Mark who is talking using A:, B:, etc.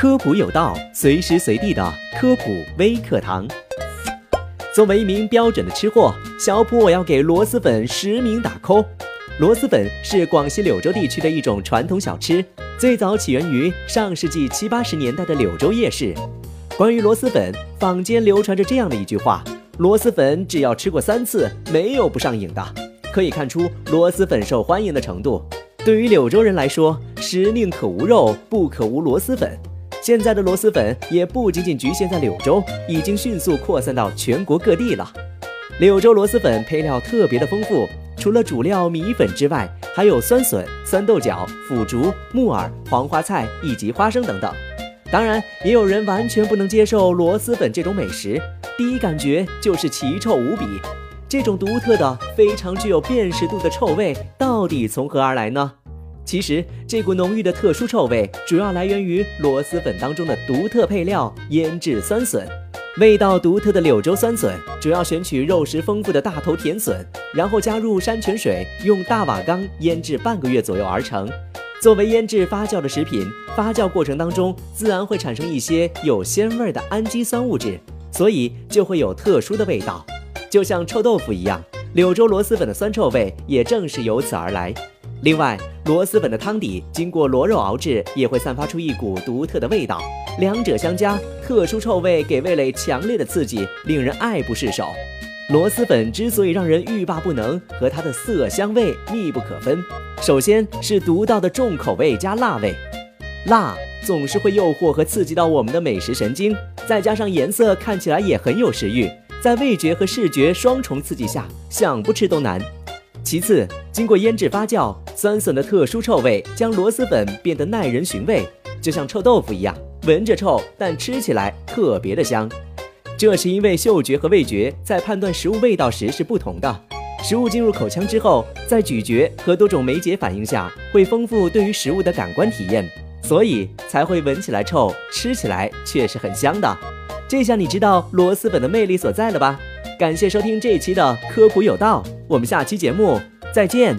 A: 科普有道，随时随地的科普微课堂。作为一名标准的吃货，小普我要给螺蛳粉实名打 call。螺蛳粉是广西柳州地区的一种传统小吃，最早起源于上世纪七八十年代的柳州夜市。关于螺蛳粉，坊间流传着这样的一句话：螺蛳粉只要吃过三次，没有不上瘾的。可以看出螺蛳粉受欢迎的程度。对于柳州人来说，食宁可无肉，不可无螺蛳粉。现在的螺蛳粉也不仅仅局限在柳州，已经迅速扩散到全国各地了。柳州螺蛳粉配料特别的丰富，除了主料米粉之外，还有酸笋、酸豆角、腐竹、木耳、黄花菜以及花生等等。当然，也有人完全不能接受螺蛳粉这种美食，第一感觉就是奇臭无比。这种独特的、非常具有辨识度的臭味，到底从何而来呢？其实，这股浓郁的特殊臭味主要来源于螺蛳粉当中的独特配料——腌制酸笋。味道独特的柳州酸笋，主要选取肉食丰富的大头甜笋，然后加入山泉水，用大瓦缸腌制半个月左右而成。作为腌制发酵的食品，发酵过程当中自然会产生一些有鲜味的氨基酸物质，所以就会有特殊的味道，就像臭豆腐一样。柳州螺蛳粉的酸臭味也正是由此而来。另外，螺蛳粉的汤底经过螺肉熬制，也会散发出一股独特的味道，两者相加，特殊臭味给味蕾强烈的刺激，令人爱不释手。螺蛳粉之所以让人欲罢不能，和它的色香味密不可分。首先是独到的重口味加辣味，辣总是会诱惑和刺激到我们的美食神经，再加上颜色看起来也很有食欲，在味觉和视觉双重刺激下，想不吃都难。其次，经过腌制发酵，酸笋的特殊臭味将螺蛳粉变得耐人寻味，就像臭豆腐一样，闻着臭，但吃起来特别的香。这是因为嗅觉和味觉在判断食物味道时是不同的。食物进入口腔之后，在咀嚼和多种酶解反应下，会丰富对于食物的感官体验，所以才会闻起来臭，吃起来却是很香的。这下你知道螺蛳粉的魅力所在了吧？感谢收听这一期的科普有道，我们下期节目再见。